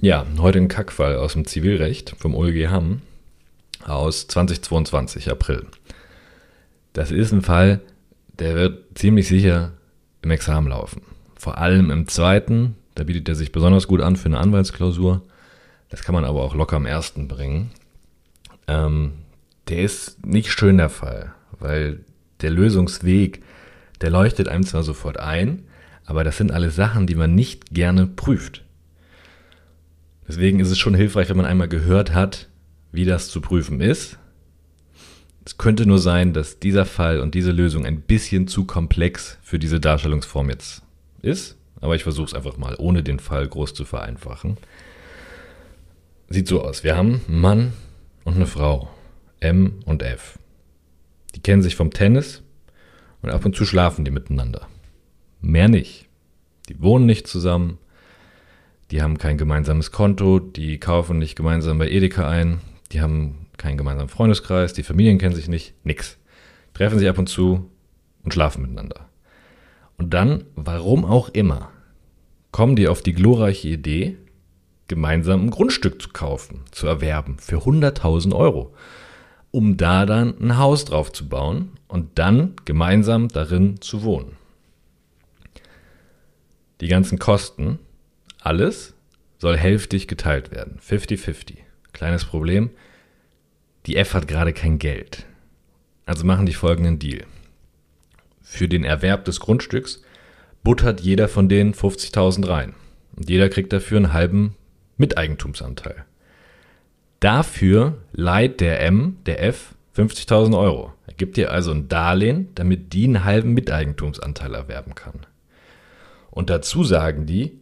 Ja, heute ein Kackfall aus dem Zivilrecht vom OLG Hamm aus 2022, April. Das ist ein Fall, der wird ziemlich sicher im Examen laufen. Vor allem im zweiten, da bietet er sich besonders gut an für eine Anwaltsklausur. Das kann man aber auch locker am ersten bringen. Ähm, der ist nicht schön der Fall, weil der Lösungsweg, der leuchtet einem zwar sofort ein, aber das sind alles Sachen, die man nicht gerne prüft. Deswegen ist es schon hilfreich, wenn man einmal gehört hat, wie das zu prüfen ist. Es könnte nur sein, dass dieser Fall und diese Lösung ein bisschen zu komplex für diese Darstellungsform jetzt ist. Aber ich versuche es einfach mal, ohne den Fall groß zu vereinfachen. Sieht so aus. Wir haben einen Mann und eine Frau. M und F. Die kennen sich vom Tennis und ab und zu schlafen die miteinander. Mehr nicht. Die wohnen nicht zusammen, die haben kein gemeinsames Konto, die kaufen nicht gemeinsam bei Edeka ein, die haben keinen gemeinsamen Freundeskreis, die Familien kennen sich nicht, nix. Treffen sich ab und zu und schlafen miteinander. Und dann, warum auch immer, kommen die auf die glorreiche Idee, gemeinsam ein Grundstück zu kaufen, zu erwerben für 100.000 Euro, um da dann ein Haus drauf zu bauen und dann gemeinsam darin zu wohnen. Die ganzen Kosten, alles soll hälftig geteilt werden. 50-50. Kleines Problem. Die F hat gerade kein Geld. Also machen die folgenden Deal. Für den Erwerb des Grundstücks buttert jeder von denen 50.000 rein. Und jeder kriegt dafür einen halben Miteigentumsanteil. Dafür leiht der M, der F, 50.000 Euro. Er gibt dir also ein Darlehen, damit die einen halben Miteigentumsanteil erwerben kann. Und dazu sagen die,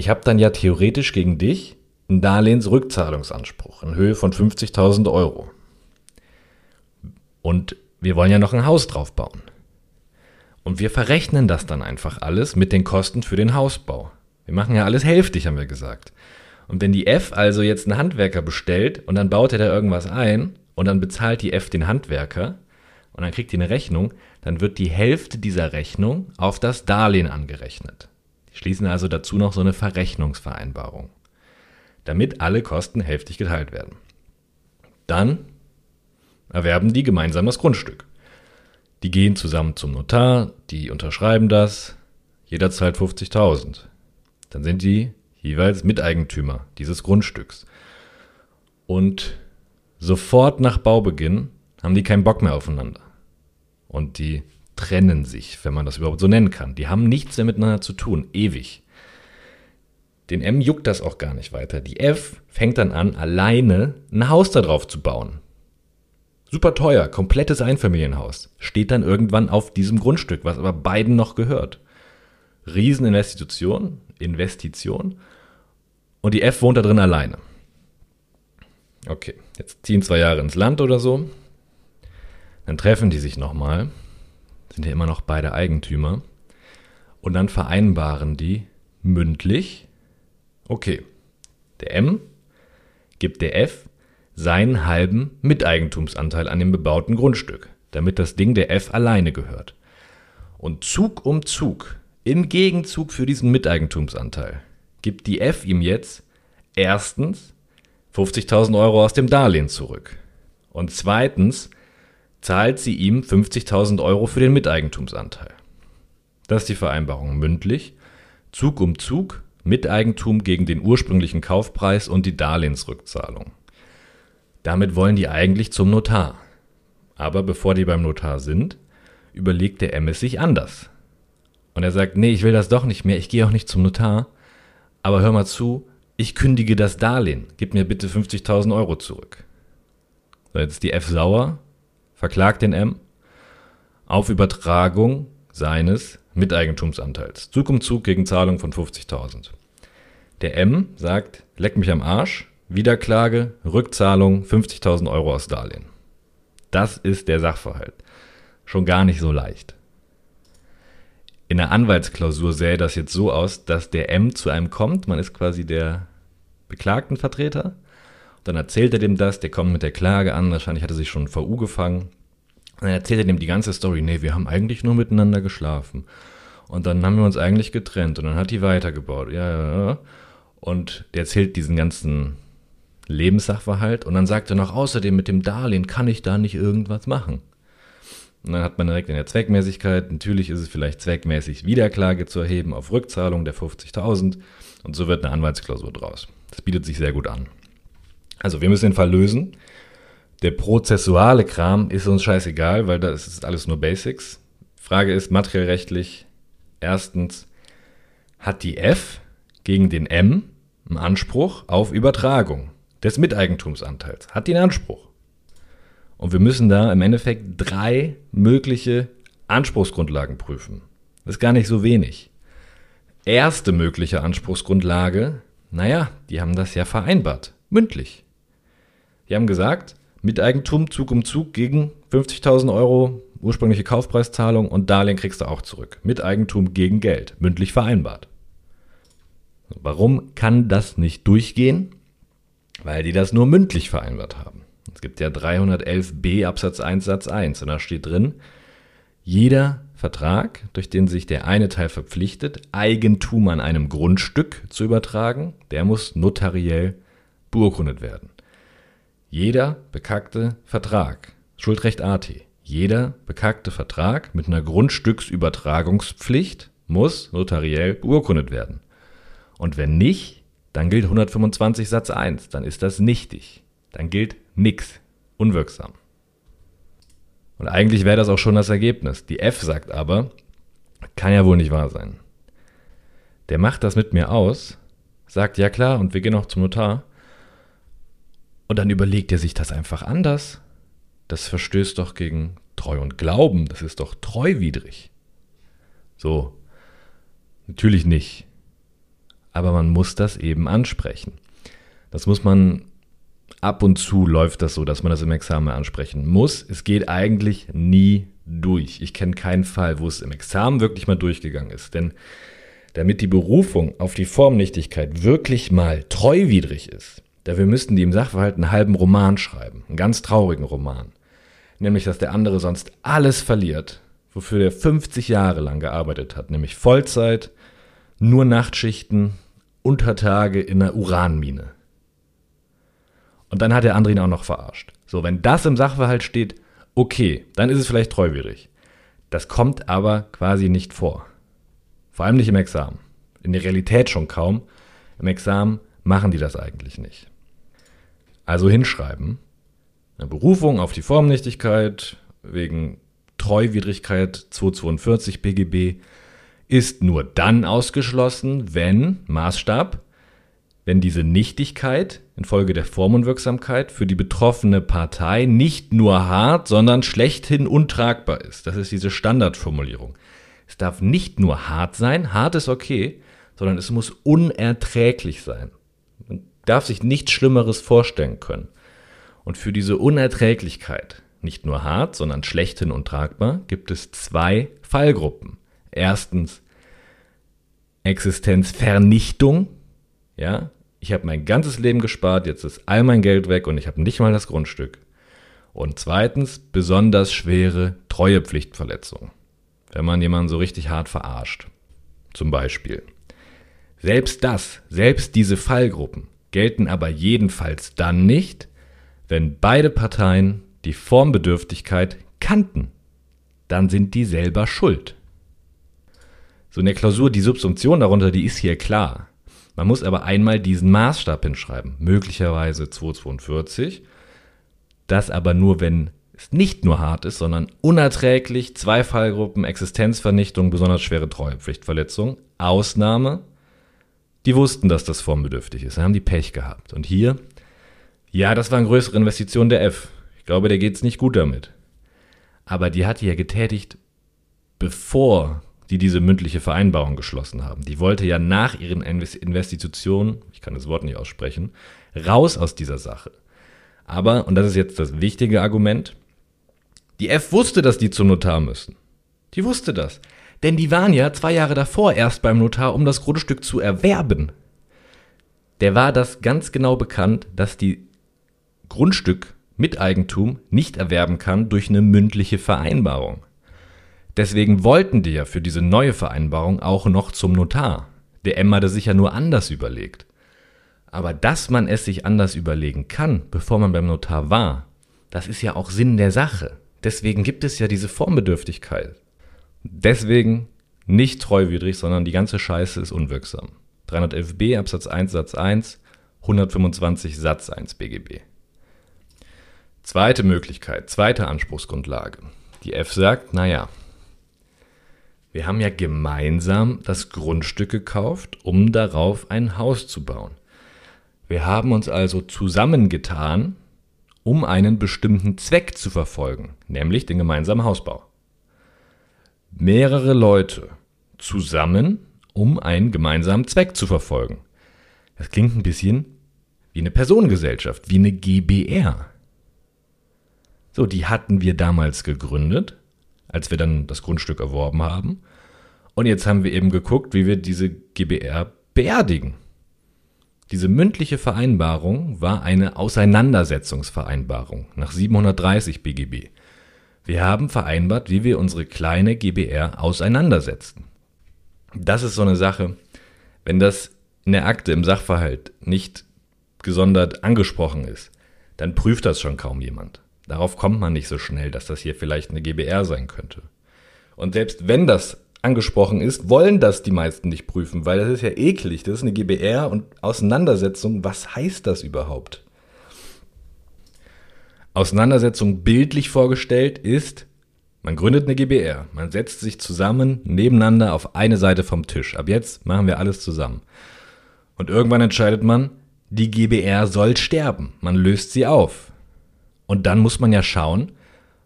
ich habe dann ja theoretisch gegen dich einen Darlehensrückzahlungsanspruch in Höhe von 50.000 Euro. Und wir wollen ja noch ein Haus drauf bauen. Und wir verrechnen das dann einfach alles mit den Kosten für den Hausbau. Wir machen ja alles hälftig, haben wir gesagt. Und wenn die F also jetzt einen Handwerker bestellt und dann baut er da irgendwas ein und dann bezahlt die F den Handwerker und dann kriegt die eine Rechnung, dann wird die Hälfte dieser Rechnung auf das Darlehen angerechnet. Schließen also dazu noch so eine Verrechnungsvereinbarung, damit alle Kosten hälftig geteilt werden. Dann erwerben die gemeinsam das Grundstück. Die gehen zusammen zum Notar, die unterschreiben das, jeder zahlt 50.000. Dann sind die jeweils Miteigentümer dieses Grundstücks. Und sofort nach Baubeginn haben die keinen Bock mehr aufeinander. Und die trennen sich, wenn man das überhaupt so nennen kann. Die haben nichts mehr miteinander zu tun, ewig. Den M juckt das auch gar nicht weiter. Die F fängt dann an, alleine ein Haus da drauf zu bauen. Super teuer, komplettes Einfamilienhaus. Steht dann irgendwann auf diesem Grundstück, was aber beiden noch gehört. Rieseninvestition, Investition. Und die F wohnt da drin alleine. Okay, jetzt ziehen zwei Jahre ins Land oder so. Dann treffen die sich nochmal sind ja immer noch beide Eigentümer. Und dann vereinbaren die mündlich, okay, der M gibt der F seinen halben Miteigentumsanteil an dem bebauten Grundstück, damit das Ding der F alleine gehört. Und Zug um Zug, im Gegenzug für diesen Miteigentumsanteil, gibt die F ihm jetzt erstens 50.000 Euro aus dem Darlehen zurück und zweitens zahlt sie ihm 50.000 Euro für den Miteigentumsanteil. Das ist die Vereinbarung mündlich. Zug um Zug, Miteigentum gegen den ursprünglichen Kaufpreis und die Darlehensrückzahlung. Damit wollen die eigentlich zum Notar. Aber bevor die beim Notar sind, überlegt der MS sich anders. Und er sagt, nee, ich will das doch nicht mehr, ich gehe auch nicht zum Notar. Aber hör mal zu, ich kündige das Darlehen, gib mir bitte 50.000 Euro zurück. So, jetzt ist die F sauer, verklagt den M auf Übertragung seines Miteigentumsanteils. Zug um Zug gegen Zahlung von 50.000. Der M sagt, leck mich am Arsch, Wiederklage, Rückzahlung 50.000 Euro aus Darlehen. Das ist der Sachverhalt. Schon gar nicht so leicht. In der Anwaltsklausur sähe das jetzt so aus, dass der M zu einem kommt, man ist quasi der Beklagtenvertreter dann erzählt er dem das, der kommt mit der Klage an, wahrscheinlich hat er sich schon VU gefangen. Dann erzählt er dem die ganze Story, nee, wir haben eigentlich nur miteinander geschlafen. Und dann haben wir uns eigentlich getrennt und dann hat die weitergebaut. Ja, ja, ja. Und der erzählt diesen ganzen Lebenssachverhalt und dann sagt er noch, außerdem mit dem Darlehen kann ich da nicht irgendwas machen. Und dann hat man direkt in der Zweckmäßigkeit, natürlich ist es vielleicht zweckmäßig, Wiederklage zu erheben auf Rückzahlung der 50.000 und so wird eine Anwaltsklausur draus. Das bietet sich sehr gut an. Also wir müssen den Fall lösen. Der prozessuale Kram ist uns scheißegal, weil das ist alles nur Basics. Frage ist materiellrechtlich, erstens, hat die F gegen den M einen Anspruch auf Übertragung des Miteigentumsanteils? Hat die einen Anspruch? Und wir müssen da im Endeffekt drei mögliche Anspruchsgrundlagen prüfen. Das ist gar nicht so wenig. Erste mögliche Anspruchsgrundlage, naja, die haben das ja vereinbart, mündlich. Die haben gesagt, Miteigentum Zug um Zug gegen 50.000 Euro ursprüngliche Kaufpreiszahlung und Darlehen kriegst du auch zurück. Miteigentum gegen Geld, mündlich vereinbart. Warum kann das nicht durchgehen? Weil die das nur mündlich vereinbart haben. Es gibt ja 311b Absatz 1 Satz 1 und da steht drin, jeder Vertrag, durch den sich der eine Teil verpflichtet, Eigentum an einem Grundstück zu übertragen, der muss notariell beurkundet werden. Jeder bekackte Vertrag, Schuldrecht AT, jeder bekackte Vertrag mit einer Grundstücksübertragungspflicht muss notariell beurkundet werden. Und wenn nicht, dann gilt 125 Satz 1, dann ist das nichtig. Dann gilt nix, unwirksam. Und eigentlich wäre das auch schon das Ergebnis. Die F sagt aber, kann ja wohl nicht wahr sein. Der macht das mit mir aus, sagt ja klar und wir gehen auch zum Notar. Und dann überlegt er sich das einfach anders. Das verstößt doch gegen Treu und Glauben, das ist doch treuwidrig. So, natürlich nicht. Aber man muss das eben ansprechen. Das muss man ab und zu läuft das so, dass man das im Examen ansprechen muss. Es geht eigentlich nie durch. Ich kenne keinen Fall, wo es im Examen wirklich mal durchgegangen ist. Denn damit die Berufung auf die Formnichtigkeit wirklich mal treuwidrig ist, dafür müssten die im Sachverhalt einen halben Roman schreiben, einen ganz traurigen Roman. Nämlich, dass der andere sonst alles verliert, wofür der 50 Jahre lang gearbeitet hat, nämlich Vollzeit, nur Nachtschichten, Untertage in einer Uranmine. Und dann hat der andere ihn auch noch verarscht. So, wenn das im Sachverhalt steht, okay, dann ist es vielleicht treuwidrig. Das kommt aber quasi nicht vor. Vor allem nicht im Examen. In der Realität schon kaum. Im Examen machen die das eigentlich nicht. Also hinschreiben. Eine Berufung auf die Formnichtigkeit wegen Treuwidrigkeit 242 BGB ist nur dann ausgeschlossen, wenn Maßstab wenn diese Nichtigkeit infolge der Formunwirksamkeit für die betroffene Partei nicht nur hart, sondern schlechthin untragbar ist. Das ist diese Standardformulierung. Es darf nicht nur hart sein, hart ist okay, sondern es muss unerträglich sein. Darf sich nichts Schlimmeres vorstellen können. Und für diese Unerträglichkeit, nicht nur hart, sondern schlechthin untragbar, gibt es zwei Fallgruppen. Erstens Existenzvernichtung, ja, ich habe mein ganzes Leben gespart, jetzt ist all mein Geld weg und ich habe nicht mal das Grundstück. Und zweitens, besonders schwere Treuepflichtverletzung. Wenn man jemanden so richtig hart verarscht. Zum Beispiel. Selbst das, selbst diese Fallgruppen gelten aber jedenfalls dann nicht, wenn beide Parteien die Formbedürftigkeit kannten. Dann sind die selber schuld. So in der Klausur, die Subsumption darunter, die ist hier klar. Man muss aber einmal diesen Maßstab hinschreiben, möglicherweise 242. Das aber nur, wenn es nicht nur hart ist, sondern unerträglich, zwei Fallgruppen, Existenzvernichtung, besonders schwere Treuepflichtverletzung. Ausnahme, die wussten, dass das formbedürftig ist, dann haben die Pech gehabt. Und hier, ja, das war eine größere Investition der F. Ich glaube, der geht es nicht gut damit. Aber die hat die ja getätigt, bevor die diese mündliche Vereinbarung geschlossen haben. Die wollte ja nach ihren Investitionen, ich kann das Wort nicht aussprechen, raus aus dieser Sache. Aber, und das ist jetzt das wichtige Argument, die F wusste, dass die zum Notar müssen. Die wusste das. Denn die waren ja zwei Jahre davor erst beim Notar, um das Grundstück zu erwerben. Der war das ganz genau bekannt, dass die Grundstück Miteigentum nicht erwerben kann durch eine mündliche Vereinbarung. Deswegen wollten die ja für diese neue Vereinbarung auch noch zum Notar. Der M hatte sich ja nur anders überlegt. Aber dass man es sich anders überlegen kann, bevor man beim Notar war, das ist ja auch Sinn der Sache. Deswegen gibt es ja diese Formbedürftigkeit. Deswegen nicht treuwidrig, sondern die ganze Scheiße ist unwirksam. 311b Absatz 1 Satz 1, 125 Satz 1 BGB. Zweite Möglichkeit, zweite Anspruchsgrundlage. Die F sagt, naja, wir haben ja gemeinsam das Grundstück gekauft, um darauf ein Haus zu bauen. Wir haben uns also zusammengetan, um einen bestimmten Zweck zu verfolgen, nämlich den gemeinsamen Hausbau. Mehrere Leute zusammen, um einen gemeinsamen Zweck zu verfolgen. Das klingt ein bisschen wie eine Personengesellschaft, wie eine GBR. So, die hatten wir damals gegründet, als wir dann das Grundstück erworben haben. Und jetzt haben wir eben geguckt, wie wir diese GBR beerdigen. Diese mündliche Vereinbarung war eine Auseinandersetzungsvereinbarung nach 730 BGB. Wir haben vereinbart, wie wir unsere kleine GBR auseinandersetzen. Das ist so eine Sache, wenn das in der Akte im Sachverhalt nicht gesondert angesprochen ist, dann prüft das schon kaum jemand. Darauf kommt man nicht so schnell, dass das hier vielleicht eine GBR sein könnte. Und selbst wenn das angesprochen ist, wollen das die meisten nicht prüfen, weil das ist ja eklig. Das ist eine GBR und Auseinandersetzung. Was heißt das überhaupt? Auseinandersetzung bildlich vorgestellt ist, man gründet eine GBR, man setzt sich zusammen nebeneinander auf eine Seite vom Tisch. Ab jetzt machen wir alles zusammen. Und irgendwann entscheidet man, die GBR soll sterben. Man löst sie auf. Und dann muss man ja schauen,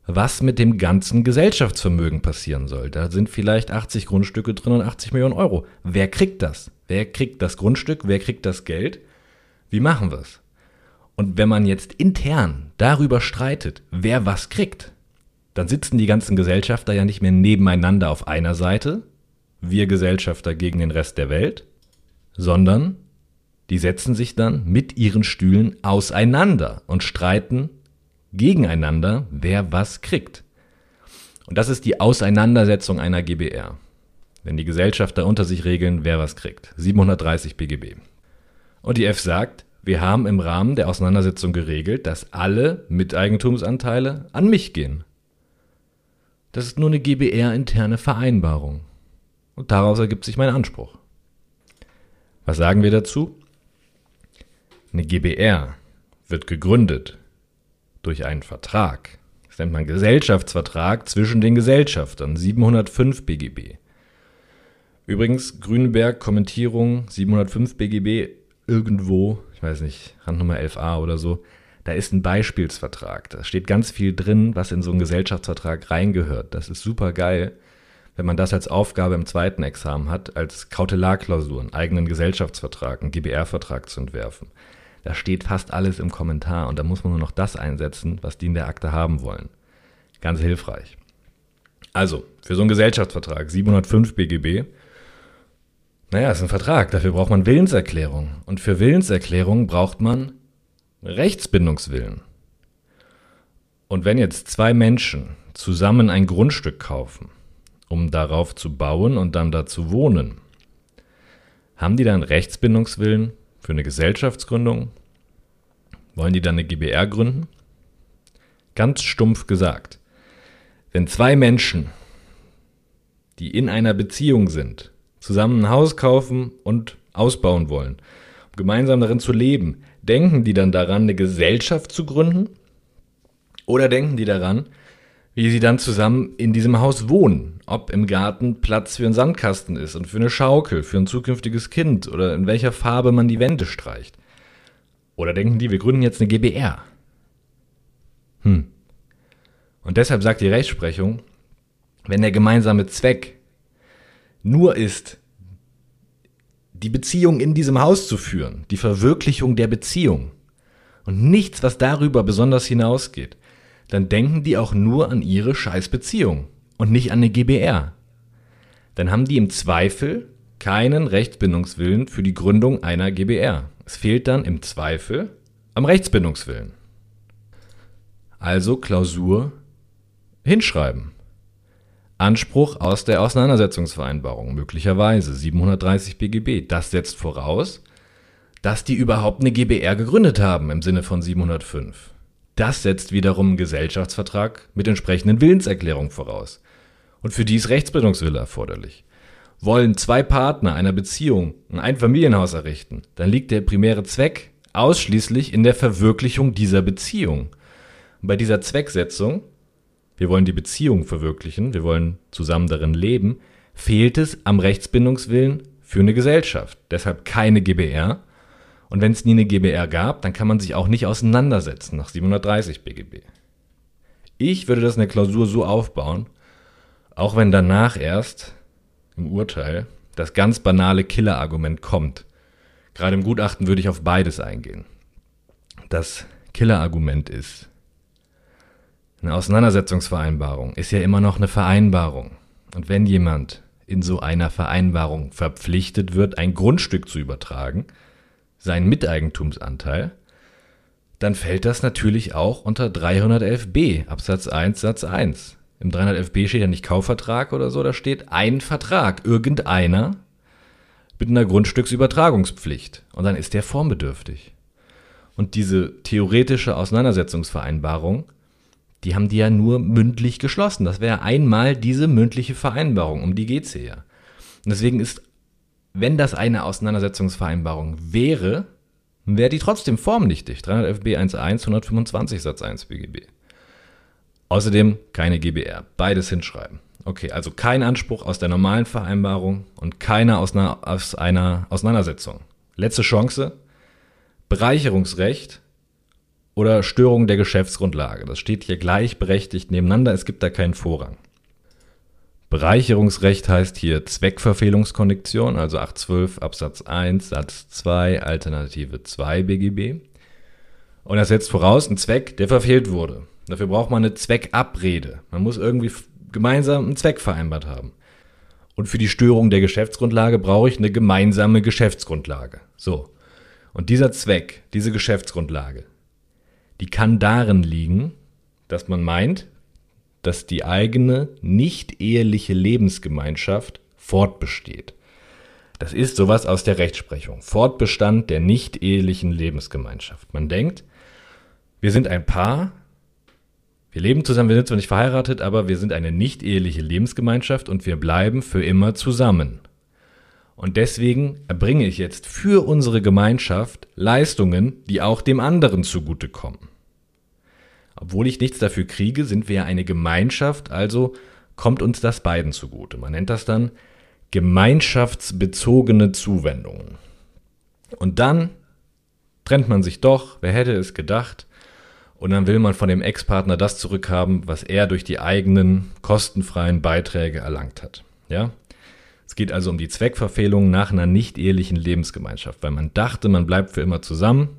was mit dem ganzen Gesellschaftsvermögen passieren soll. Da sind vielleicht 80 Grundstücke drin und 80 Millionen Euro. Wer kriegt das? Wer kriegt das Grundstück? Wer kriegt das Geld? Wie machen wir es? Und wenn man jetzt intern darüber streitet, wer was kriegt, dann sitzen die ganzen Gesellschafter ja nicht mehr nebeneinander auf einer Seite, wir Gesellschafter gegen den Rest der Welt, sondern die setzen sich dann mit ihren Stühlen auseinander und streiten gegeneinander, wer was kriegt. Und das ist die Auseinandersetzung einer GBR. Wenn die Gesellschafter unter sich regeln, wer was kriegt. 730 BGB. Und die F sagt, wir haben im Rahmen der Auseinandersetzung geregelt, dass alle Miteigentumsanteile an mich gehen. Das ist nur eine GBR-interne Vereinbarung. Und daraus ergibt sich mein Anspruch. Was sagen wir dazu? Eine GBR wird gegründet durch einen Vertrag. Das nennt man Gesellschaftsvertrag zwischen den Gesellschaftern, 705 BGB. Übrigens, Grünberg, Kommentierung, 705 BGB, irgendwo, ich weiß nicht, Randnummer 11a oder so, da ist ein Beispielsvertrag. Da steht ganz viel drin, was in so einen Gesellschaftsvertrag reingehört. Das ist super geil, wenn man das als Aufgabe im zweiten Examen hat, als Kautelarklausur, einen eigenen Gesellschaftsvertrag, einen GBR-Vertrag zu entwerfen. Da steht fast alles im Kommentar und da muss man nur noch das einsetzen, was die in der Akte haben wollen. Ganz hilfreich. Also, für so einen Gesellschaftsvertrag, 705 BGB, naja, ist ein Vertrag, dafür braucht man Willenserklärung. Und für Willenserklärung braucht man Rechtsbindungswillen. Und wenn jetzt zwei Menschen zusammen ein Grundstück kaufen, um darauf zu bauen und dann da zu wohnen, haben die dann Rechtsbindungswillen für eine Gesellschaftsgründung? Wollen die dann eine GBR gründen? Ganz stumpf gesagt, wenn zwei Menschen, die in einer Beziehung sind, zusammen ein Haus kaufen und ausbauen wollen, um gemeinsam darin zu leben, denken die dann daran, eine Gesellschaft zu gründen? Oder denken die daran, wie sie dann zusammen in diesem Haus wohnen. Ob im Garten Platz für einen Sandkasten ist und für eine Schaukel, für ein zukünftiges Kind oder in welcher Farbe man die Wände streicht. Oder denken die, wir gründen jetzt eine GBR. Hm. Und deshalb sagt die Rechtsprechung, wenn der gemeinsame Zweck nur ist, die Beziehung in diesem Haus zu führen, die Verwirklichung der Beziehung und nichts, was darüber besonders hinausgeht, dann denken die auch nur an ihre Scheißbeziehung und nicht an eine GBR. Dann haben die im Zweifel keinen Rechtsbindungswillen für die Gründung einer GBR. Es fehlt dann im Zweifel am Rechtsbindungswillen. Also Klausur hinschreiben. Anspruch aus der Auseinandersetzungsvereinbarung, möglicherweise 730 BGB. Das setzt voraus, dass die überhaupt eine GBR gegründet haben im Sinne von 705. Das setzt wiederum einen Gesellschaftsvertrag mit entsprechenden Willenserklärungen voraus. Und für die ist Rechtsbildungswille erforderlich. Wollen zwei Partner einer Beziehung ein Einfamilienhaus errichten, dann liegt der primäre Zweck ausschließlich in der Verwirklichung dieser Beziehung. Und bei dieser Zwecksetzung, wir wollen die Beziehung verwirklichen, wir wollen zusammen darin leben, fehlt es am Rechtsbindungswillen für eine Gesellschaft. Deshalb keine GBR, und wenn es nie eine GBR gab, dann kann man sich auch nicht auseinandersetzen nach 730 BGB. Ich würde das in der Klausur so aufbauen, auch wenn danach erst im Urteil das ganz banale Killerargument kommt. Gerade im Gutachten würde ich auf beides eingehen. Das Killerargument ist, eine Auseinandersetzungsvereinbarung ist ja immer noch eine Vereinbarung. Und wenn jemand in so einer Vereinbarung verpflichtet wird, ein Grundstück zu übertragen, seinen Miteigentumsanteil, dann fällt das natürlich auch unter 311b Absatz 1 Satz 1. Im 311b steht ja nicht Kaufvertrag oder so, da steht ein Vertrag, irgendeiner mit einer Grundstücksübertragungspflicht und dann ist der formbedürftig. Und diese theoretische Auseinandersetzungsvereinbarung, die haben die ja nur mündlich geschlossen. Das wäre einmal diese mündliche Vereinbarung, um die geht's hier ja. Und deswegen ist wenn das eine Auseinandersetzungsvereinbarung wäre, wäre die trotzdem formnichtig. 311b 1.1, 125 Satz 1 BGB. Außerdem keine GBR. Beides hinschreiben. Okay, also kein Anspruch aus der normalen Vereinbarung und keiner aus einer, aus einer Auseinandersetzung. Letzte Chance. Bereicherungsrecht oder Störung der Geschäftsgrundlage. Das steht hier gleichberechtigt nebeneinander. Es gibt da keinen Vorrang. Bereicherungsrecht heißt hier Zweckverfehlungskondition, also 812 Absatz 1 Satz 2 Alternative 2 BGB. Und das setzt voraus einen Zweck, der verfehlt wurde. Dafür braucht man eine Zweckabrede. Man muss irgendwie gemeinsam einen Zweck vereinbart haben. Und für die Störung der Geschäftsgrundlage brauche ich eine gemeinsame Geschäftsgrundlage. So. Und dieser Zweck, diese Geschäftsgrundlage, die kann darin liegen, dass man meint, dass die eigene nicht eheliche Lebensgemeinschaft fortbesteht. Das ist sowas aus der Rechtsprechung. Fortbestand der nicht ehelichen Lebensgemeinschaft. Man denkt, wir sind ein Paar, wir leben zusammen, wir sind zwar nicht verheiratet, aber wir sind eine nicht eheliche Lebensgemeinschaft und wir bleiben für immer zusammen. Und deswegen erbringe ich jetzt für unsere Gemeinschaft Leistungen, die auch dem anderen zugutekommen. Obwohl ich nichts dafür kriege, sind wir ja eine Gemeinschaft, also kommt uns das beiden zugute. Man nennt das dann gemeinschaftsbezogene Zuwendungen. Und dann trennt man sich doch, wer hätte es gedacht, und dann will man von dem Ex-Partner das zurückhaben, was er durch die eigenen kostenfreien Beiträge erlangt hat. Ja? Es geht also um die Zweckverfehlung nach einer nicht ehelichen Lebensgemeinschaft, weil man dachte, man bleibt für immer zusammen,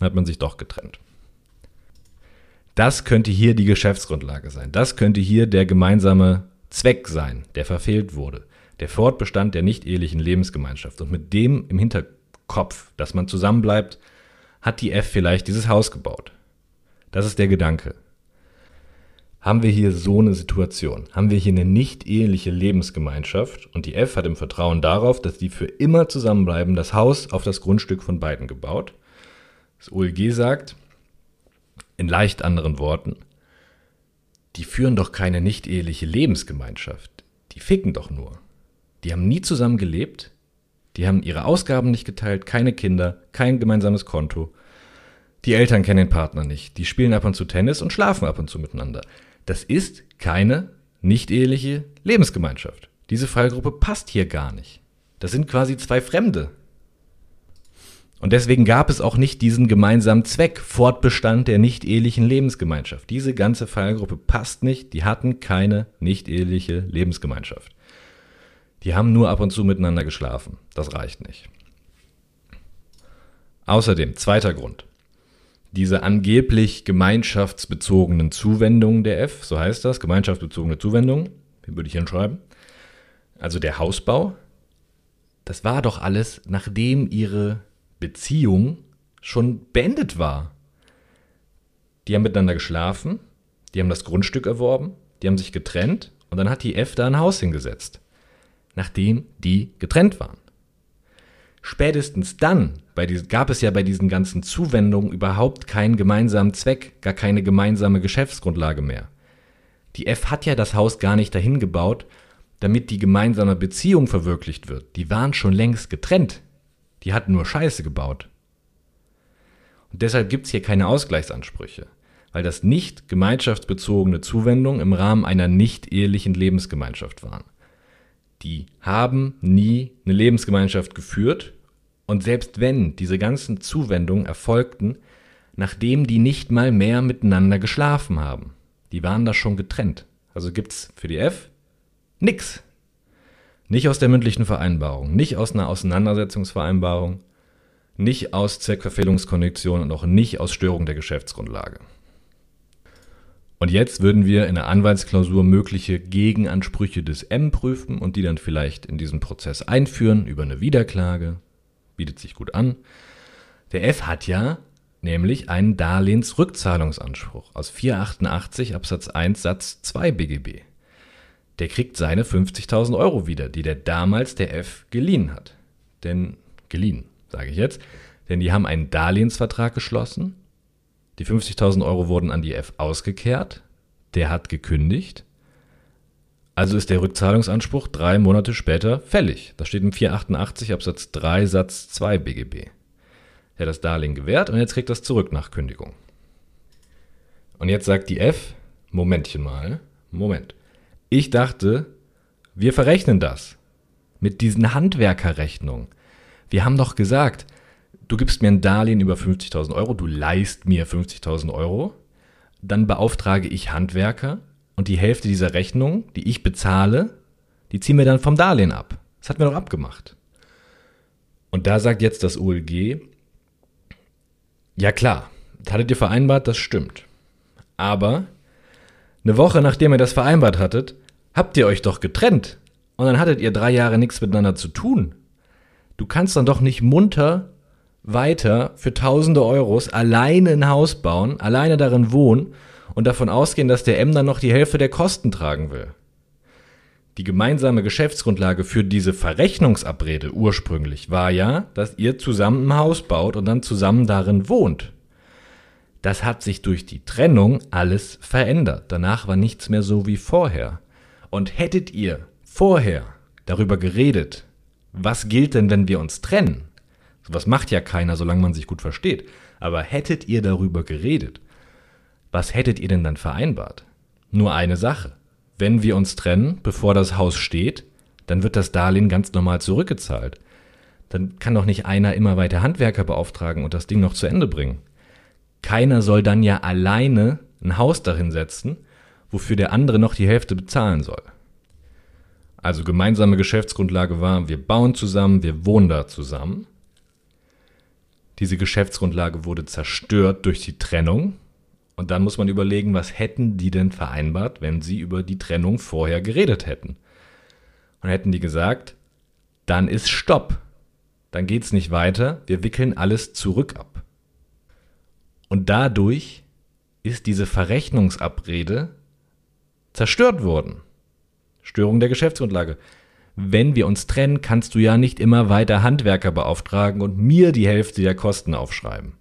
hat man sich doch getrennt. Das könnte hier die Geschäftsgrundlage sein. Das könnte hier der gemeinsame Zweck sein, der verfehlt wurde. Der Fortbestand der nicht ehelichen Lebensgemeinschaft. Und mit dem im Hinterkopf, dass man zusammenbleibt, hat die F vielleicht dieses Haus gebaut. Das ist der Gedanke. Haben wir hier so eine Situation? Haben wir hier eine nicht eheliche Lebensgemeinschaft und die F hat im Vertrauen darauf, dass die für immer zusammenbleiben, das Haus auf das Grundstück von beiden gebaut? Das OLG sagt, in leicht anderen Worten, die führen doch keine nicht-eheliche Lebensgemeinschaft. Die ficken doch nur. Die haben nie zusammen gelebt, die haben ihre Ausgaben nicht geteilt, keine Kinder, kein gemeinsames Konto. Die Eltern kennen den Partner nicht, die spielen ab und zu Tennis und schlafen ab und zu miteinander. Das ist keine nicht-eheliche Lebensgemeinschaft. Diese Fallgruppe passt hier gar nicht. Das sind quasi zwei Fremde, und deswegen gab es auch nicht diesen gemeinsamen Zweck, Fortbestand der nicht-ehelichen Lebensgemeinschaft. Diese ganze Fallgruppe passt nicht, die hatten keine nicht-eheliche Lebensgemeinschaft. Die haben nur ab und zu miteinander geschlafen. Das reicht nicht. Außerdem, zweiter Grund. Diese angeblich gemeinschaftsbezogenen Zuwendungen der F, so heißt das, gemeinschaftsbezogene Zuwendungen, wie würde ich hinschreiben? Also der Hausbau, das war doch alles, nachdem ihre Beziehung schon beendet war. Die haben miteinander geschlafen, die haben das Grundstück erworben, die haben sich getrennt und dann hat die F da ein Haus hingesetzt, nachdem die getrennt waren. Spätestens dann diesen, gab es ja bei diesen ganzen Zuwendungen überhaupt keinen gemeinsamen Zweck, gar keine gemeinsame Geschäftsgrundlage mehr. Die F hat ja das Haus gar nicht dahin gebaut, damit die gemeinsame Beziehung verwirklicht wird. Die waren schon längst getrennt. Die hatten nur Scheiße gebaut. Und deshalb gibt es hier keine Ausgleichsansprüche, weil das nicht gemeinschaftsbezogene Zuwendungen im Rahmen einer nicht ehelichen Lebensgemeinschaft waren. Die haben nie eine Lebensgemeinschaft geführt und selbst wenn diese ganzen Zuwendungen erfolgten, nachdem die nicht mal mehr miteinander geschlafen haben, die waren da schon getrennt. Also gibt's für die F nix. Nicht aus der mündlichen Vereinbarung, nicht aus einer Auseinandersetzungsvereinbarung, nicht aus Zweckverfehlungskondition und auch nicht aus Störung der Geschäftsgrundlage. Und jetzt würden wir in der Anwaltsklausur mögliche Gegenansprüche des M prüfen und die dann vielleicht in diesen Prozess einführen über eine Wiederklage. Bietet sich gut an. Der F hat ja nämlich einen Darlehensrückzahlungsanspruch aus 488 Absatz 1 Satz 2 BGB. Der kriegt seine 50.000 Euro wieder, die der damals der F geliehen hat. Denn geliehen, sage ich jetzt, denn die haben einen Darlehensvertrag geschlossen die 50.000 Euro wurden an die F ausgekehrt. Der hat gekündigt. Also ist der Rückzahlungsanspruch drei Monate später fällig. Das steht im 488 Absatz 3 Satz 2 BGB. Er hat das Darlehen gewährt und jetzt kriegt das zurück nach Kündigung. Und jetzt sagt die F, Momentchen mal, Moment. Ich dachte, wir verrechnen das mit diesen Handwerkerrechnungen. Wir haben doch gesagt, du gibst mir ein Darlehen über 50.000 Euro, du leist mir 50.000 Euro, dann beauftrage ich Handwerker und die Hälfte dieser Rechnung, die ich bezahle, die ziehen wir dann vom Darlehen ab. Das hatten wir doch abgemacht. Und da sagt jetzt das OLG, ja klar, das hattet ihr vereinbart, das stimmt. Aber eine Woche nachdem ihr das vereinbart hattet, habt ihr euch doch getrennt. Und dann hattet ihr drei Jahre nichts miteinander zu tun. Du kannst dann doch nicht munter weiter für tausende Euros alleine ein Haus bauen, alleine darin wohnen und davon ausgehen, dass der M dann noch die Hälfte der Kosten tragen will. Die gemeinsame Geschäftsgrundlage für diese Verrechnungsabrede ursprünglich war ja, dass ihr zusammen ein Haus baut und dann zusammen darin wohnt. Das hat sich durch die Trennung alles verändert. Danach war nichts mehr so wie vorher. Und hättet ihr vorher darüber geredet, was gilt denn, wenn wir uns trennen? Was macht ja keiner, solange man sich gut versteht. Aber hättet ihr darüber geredet, was hättet ihr denn dann vereinbart? Nur eine Sache. Wenn wir uns trennen, bevor das Haus steht, dann wird das Darlehen ganz normal zurückgezahlt. Dann kann doch nicht einer immer weiter Handwerker beauftragen und das Ding noch zu Ende bringen. Keiner soll dann ja alleine ein Haus dahin setzen, wofür der andere noch die Hälfte bezahlen soll. Also gemeinsame Geschäftsgrundlage war, wir bauen zusammen, wir wohnen da zusammen. Diese Geschäftsgrundlage wurde zerstört durch die Trennung. Und dann muss man überlegen, was hätten die denn vereinbart, wenn sie über die Trennung vorher geredet hätten. Und hätten die gesagt, dann ist Stopp. Dann geht's nicht weiter, wir wickeln alles zurück ab. Und dadurch ist diese Verrechnungsabrede zerstört worden. Störung der Geschäftsgrundlage wenn wir uns trennen, kannst du ja nicht immer weiter Handwerker beauftragen und mir die Hälfte der Kosten aufschreiben.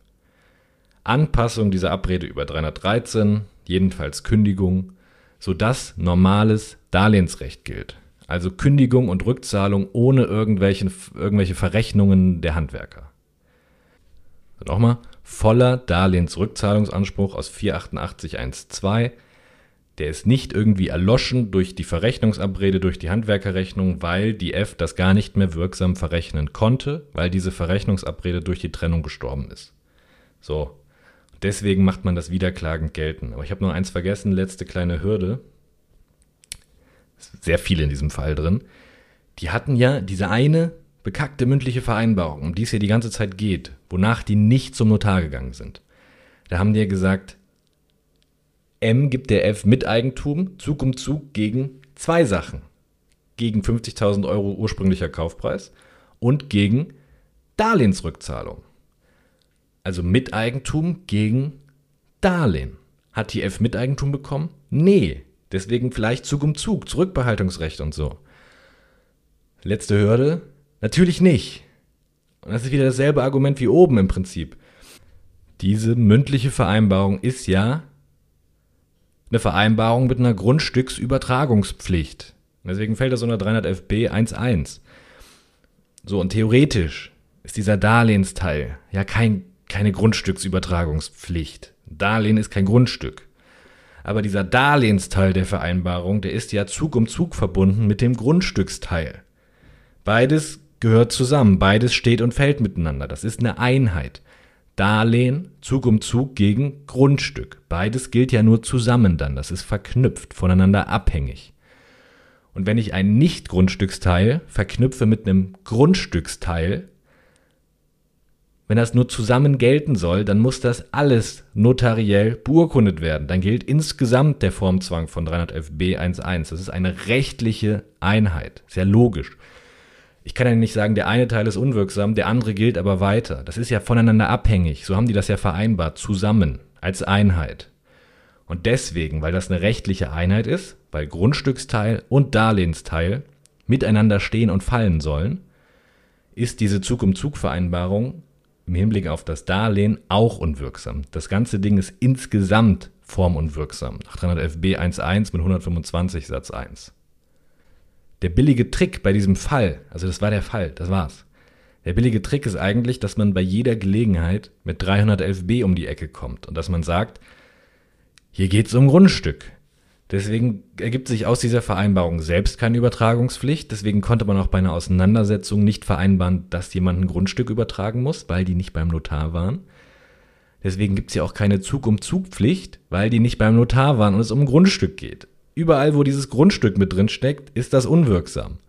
Anpassung dieser Abrede über 313, jedenfalls Kündigung, sodass normales Darlehensrecht gilt. Also Kündigung und Rückzahlung ohne irgendwelche, irgendwelche Verrechnungen der Handwerker. Nochmal, voller Darlehensrückzahlungsanspruch aus 488.1.2 der ist nicht irgendwie erloschen durch die Verrechnungsabrede, durch die Handwerkerrechnung, weil die F das gar nicht mehr wirksam verrechnen konnte, weil diese Verrechnungsabrede durch die Trennung gestorben ist. So. Deswegen macht man das wiederklagend gelten. Aber ich habe nur eins vergessen, letzte kleine Hürde. Sehr viel in diesem Fall drin. Die hatten ja diese eine bekackte mündliche Vereinbarung, um die es hier die ganze Zeit geht, wonach die nicht zum Notar gegangen sind. Da haben die ja gesagt, M gibt der F Miteigentum Zug um Zug gegen zwei Sachen. Gegen 50.000 Euro ursprünglicher Kaufpreis und gegen Darlehensrückzahlung. Also Miteigentum gegen Darlehen. Hat die F Miteigentum bekommen? Nee. Deswegen vielleicht Zug um Zug, Zurückbehaltungsrecht und so. Letzte Hürde? Natürlich nicht. Und das ist wieder dasselbe Argument wie oben im Prinzip. Diese mündliche Vereinbarung ist ja eine Vereinbarung mit einer Grundstücksübertragungspflicht. Deswegen fällt das unter 311b 1.1. So, und theoretisch ist dieser Darlehensteil ja kein, keine Grundstücksübertragungspflicht. Darlehen ist kein Grundstück. Aber dieser Darlehensteil der Vereinbarung, der ist ja Zug um Zug verbunden mit dem Grundstücksteil. Beides gehört zusammen, beides steht und fällt miteinander. Das ist eine Einheit. Darlehen, Zug um Zug gegen Grundstück. Beides gilt ja nur zusammen dann, das ist verknüpft, voneinander abhängig. Und wenn ich ein Nicht-Grundstücksteil verknüpfe mit einem Grundstücksteil, wenn das nur zusammen gelten soll, dann muss das alles notariell beurkundet werden. Dann gilt insgesamt der Formzwang von 311b 1.1. Das ist eine rechtliche Einheit. Sehr logisch. Ich kann ja nicht sagen, der eine Teil ist unwirksam, der andere gilt aber weiter. Das ist ja voneinander abhängig. So haben die das ja vereinbart, zusammen, als Einheit. Und deswegen, weil das eine rechtliche Einheit ist, weil Grundstücksteil und Darlehensteil miteinander stehen und fallen sollen, ist diese Zug-um-Zug-Vereinbarung im Hinblick auf das Darlehen auch unwirksam. Das ganze Ding ist insgesamt formunwirksam, nach 311b 1.1 mit 125 Satz 1. Der billige Trick bei diesem Fall, also das war der Fall, das war's. Der billige Trick ist eigentlich, dass man bei jeder Gelegenheit mit 311b um die Ecke kommt und dass man sagt, hier geht's um Grundstück. Deswegen ergibt sich aus dieser Vereinbarung selbst keine Übertragungspflicht. Deswegen konnte man auch bei einer Auseinandersetzung nicht vereinbaren, dass jemand ein Grundstück übertragen muss, weil die nicht beim Notar waren. Deswegen gibt es ja auch keine Zug-um-Zug-Pflicht, weil die nicht beim Notar waren und es um ein Grundstück geht. Überall, wo dieses Grundstück mit drin steckt, ist das unwirksam.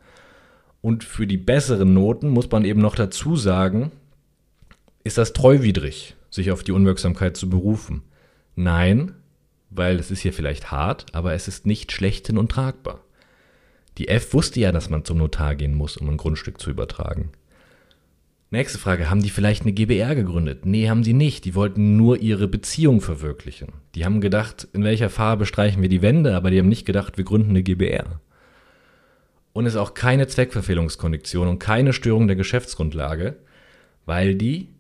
Und für die besseren Noten muss man eben noch dazu sagen, ist das treuwidrig, sich auf die Unwirksamkeit zu berufen? Nein, weil es ist hier vielleicht hart, aber es ist nicht schlechthin und tragbar. Die F wusste ja, dass man zum Notar gehen muss, um ein Grundstück zu übertragen. Nächste Frage, haben die vielleicht eine GBR gegründet? Nee, haben sie nicht. Die wollten nur ihre Beziehung verwirklichen. Die haben gedacht, in welcher Farbe streichen wir die Wände, aber die haben nicht gedacht, wir gründen eine GBR. Und es ist auch keine Zweckverfehlungskondition und keine Störung der Geschäftsgrundlage, weil die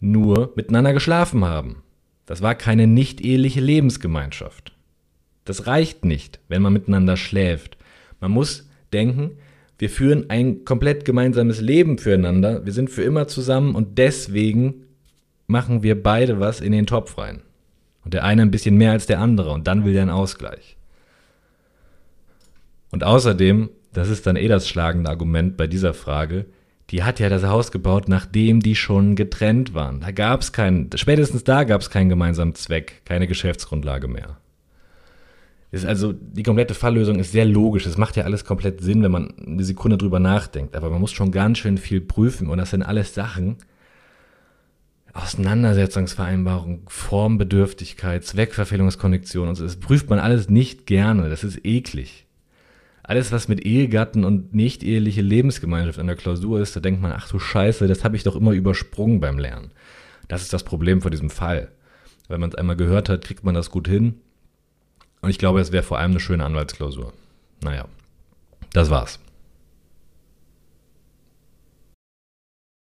nur miteinander geschlafen haben. Das war keine nicht-eheliche Lebensgemeinschaft. Das reicht nicht, wenn man miteinander schläft. Man muss denken, wir führen ein komplett gemeinsames Leben füreinander, wir sind für immer zusammen und deswegen machen wir beide was in den Topf rein. Und der eine ein bisschen mehr als der andere und dann will er einen Ausgleich. Und außerdem, das ist dann eh das schlagende Argument bei dieser Frage, die hat ja das Haus gebaut, nachdem die schon getrennt waren. Da gab es keinen, spätestens da gab es keinen gemeinsamen Zweck, keine Geschäftsgrundlage mehr. Ist also, die komplette Falllösung ist sehr logisch. Es macht ja alles komplett Sinn, wenn man eine Sekunde drüber nachdenkt. Aber man muss schon ganz schön viel prüfen. Und das sind alles Sachen, Auseinandersetzungsvereinbarung, Formbedürftigkeit, Zweckverfehlungskondition und so. Das prüft man alles nicht gerne. Das ist eklig alles, was mit Ehegatten und nicht eheliche Lebensgemeinschaft in der Klausur ist, da denkt man, ach du Scheiße, das habe ich doch immer übersprungen beim Lernen. Das ist das Problem von diesem Fall. Wenn man es einmal gehört hat, kriegt man das gut hin. Und ich glaube, es wäre vor allem eine schöne Anwaltsklausur. Naja, das war's.